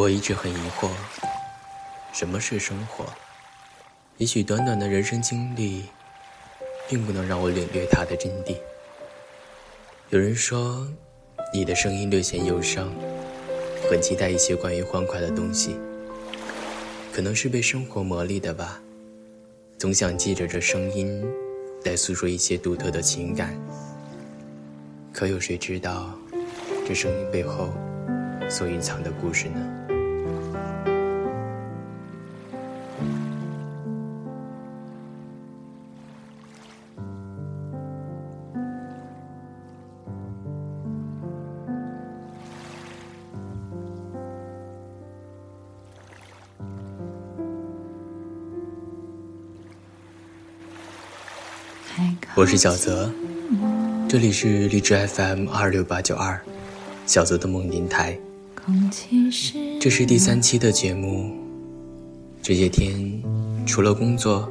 我一直很疑惑，什么是生活？也许短短的人生经历，并不能让我领略它的真谛。有人说，你的声音略显忧伤，很期待一些关于欢快的东西。可能是被生活磨砺的吧，总想借着这声音，来诉说一些独特的情感。可有谁知道，这声音背后所隐藏的故事呢？我是小泽，这里是荔枝 FM 二六八九二，小泽的梦电台。这是第三期的节目。这些天除了工作，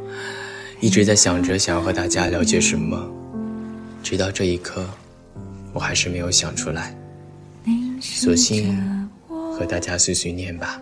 一直在想着想要和大家聊些什么，直到这一刻，我还是没有想出来，索性和大家碎碎念吧。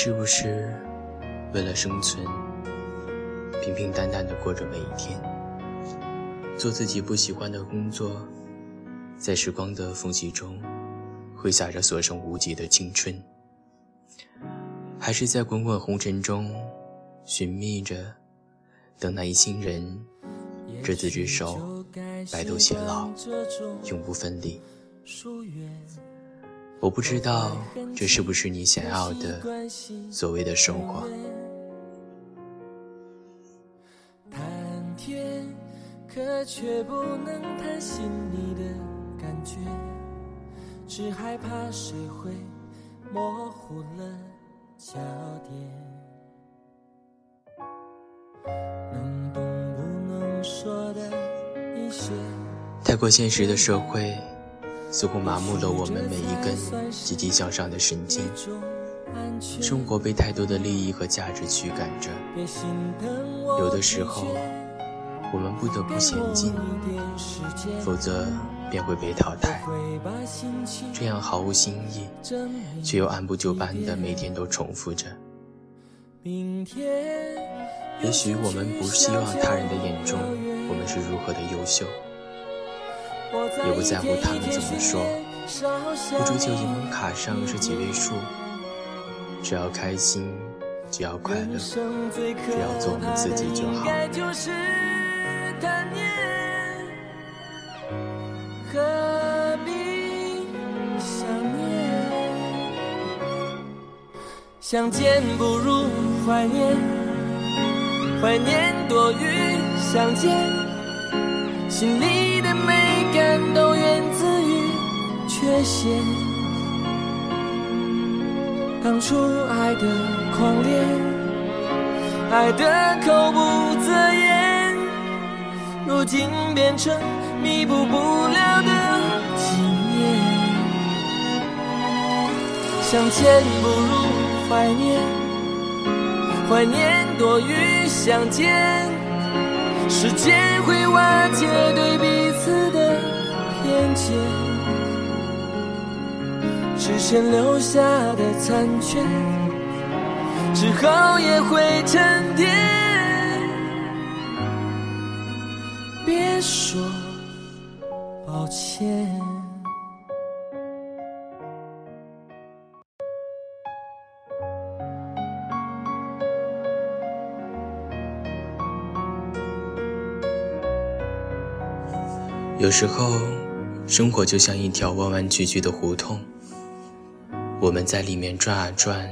是不是为了生存，平平淡淡的过着每一天？做自己不喜欢的工作，在时光的缝隙中挥洒着所剩无几的青春，还是在滚滚红尘中寻觅着，等那一心人执子之手，白头偕老，永不分离。我不知道这是不是你想要的所谓的生活。谈天可却不能谈心里的感觉，只害怕谁会模糊了焦点。能不能说的一些。太过现实的社会，似乎麻木了我们每一根积极向上的神经。生活被太多的利益和价值驱赶着，有的时候。我们不得不前进，否则便会被淘汰。这样毫无新意，却又按部就班的每天都重复着。也许我们不希望他人的眼中我们是如何的优秀，也不在乎他们怎么说，不追求银行卡上是几位数，只要开心，只要快乐，只要做我们自己就好。何必想念？相见不如怀念，怀念多于相见。心里缺陷。当初爱的狂烈，爱的口不择言，如今变成。弥补不了的纪念，相见不如怀念，怀念多于相见。时间会瓦解对彼此的偏见，之前留下的残缺，之后也会沉淀。别说。抱歉。有时候，生活就像一条弯弯曲曲的胡同，我们在里面转啊转，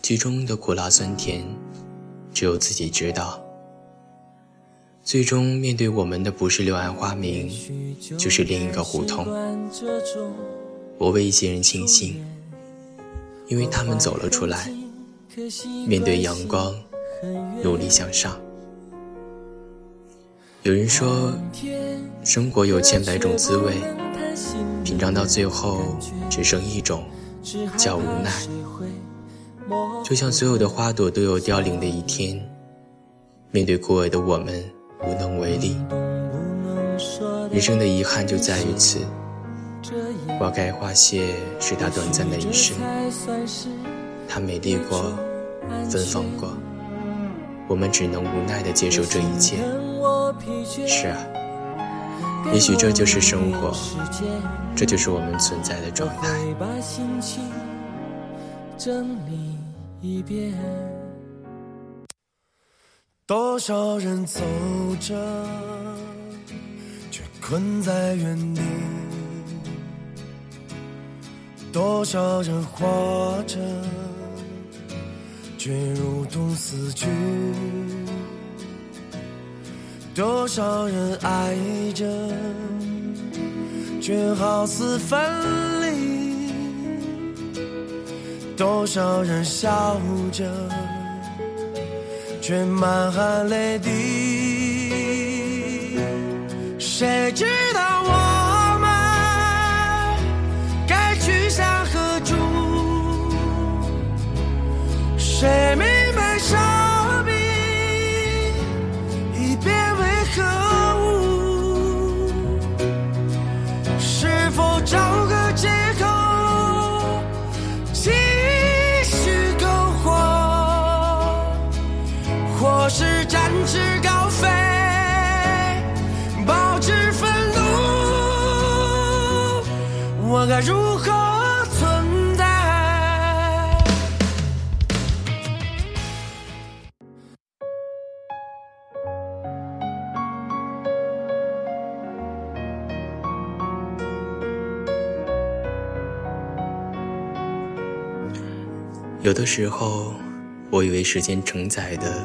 其中的苦辣酸甜，只有自己知道。最终面对我们的不是柳暗花明，就是另一个胡同。我为一些人庆幸，因为他们走了出来，面对阳光，努力向上。有人说，生活有千百种滋味，品尝到最后只剩一种，叫无奈。就像所有的花朵都有凋零的一天，面对枯萎的我们无能为力。人生的遗憾就在于此，花开花谢是它短暂的一生，它美丽过，芬芳过，我们只能无奈地接受这一切。是啊，也许这就是生活，这就是我们存在的状态。整理一遍。多少人走着，却困在原地；多少人活着，却如同死去；多少人爱着，却好似分离。多少人笑着，却满含泪滴？谁知道我们该去向何处？谁明白该如何存在？有的时候，我以为时间承载的。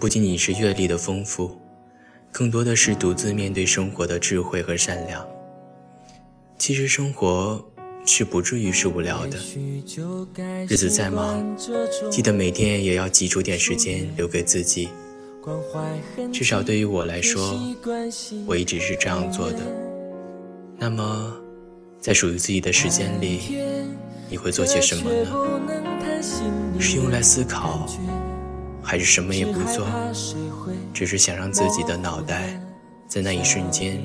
不仅仅是阅历的丰富，更多的是独自面对生活的智慧和善良。其实生活是不至于是无聊的，日子再忙，记得每天也要挤出点时间留给自己。至少对于我来说，我一直是这样做的。那么，在属于自己的时间里，你会做些什么呢？是用来思考？还是什么也不做，只是想让自己的脑袋在那一瞬间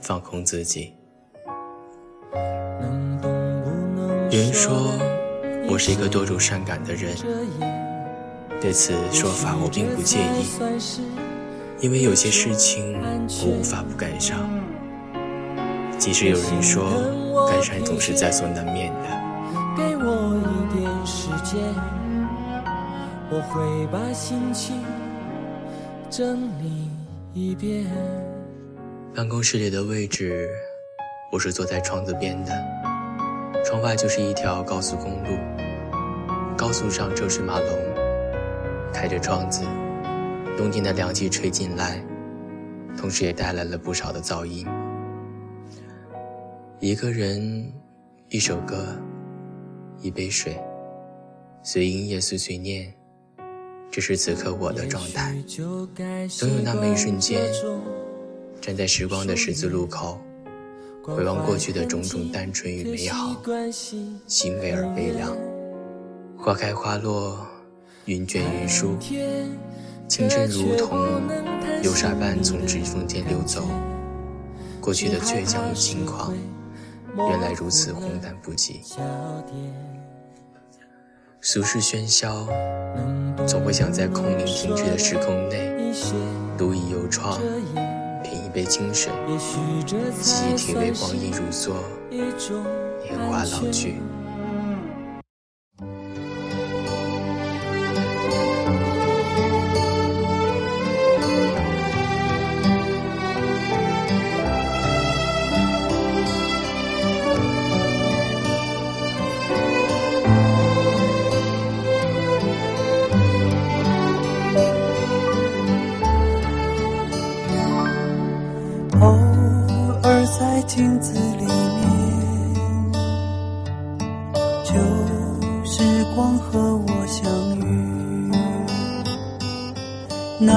放空自己。人说我是一个多愁善感的人，对此说法我并不介意，因为有些事情我无法不感伤。即使有人说感伤总是在所难免的。给我一点时间。我会把心情整理一遍。办公室里的位置，我是坐在窗子边的，窗外就是一条高速公路，高速上车水马龙，开着窗子，冬天的凉气吹进来，同时也带来了不少的噪音。一个人，一首歌，一杯水，随音乐碎碎念。这是此刻我的状态。总有那么一瞬间，站在时光的十字路口，回望过去的种种单纯与美好，欣慰而悲凉。花开花落，云卷云舒，青春如同流沙般从指缝间流走。过去的倔强与轻狂，原来如此荒诞不羁。俗世喧嚣，总会想在空灵停滞的时空内，独倚幽窗，一杯清水，记忆体味光阴如梭，年华老去。那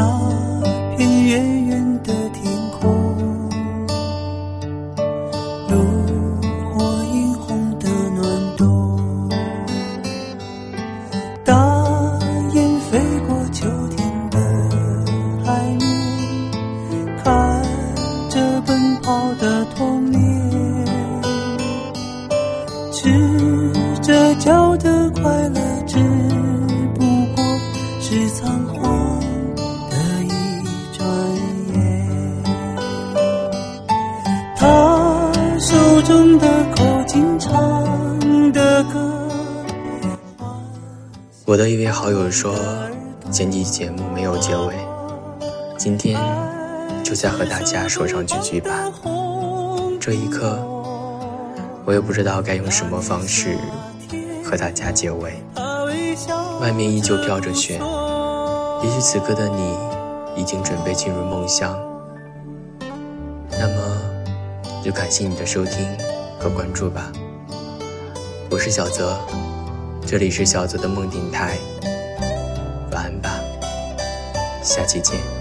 片远远的天空，炉火映红的暖冬，大雁飞过秋天的海面，看着奔跑的童年，赤着脚的快乐，只不过是仓唱的歌我的一位好友说，前期节目没有结尾，今天就再和大家说上几句吧。这一刻，我也不知道该用什么方式和大家结尾。外面依旧飘着雪，也许此刻的你已经准备进入梦乡。那么，就感谢你的收听和关注吧。我是小泽，这里是小泽的梦电台。晚安吧，下期见。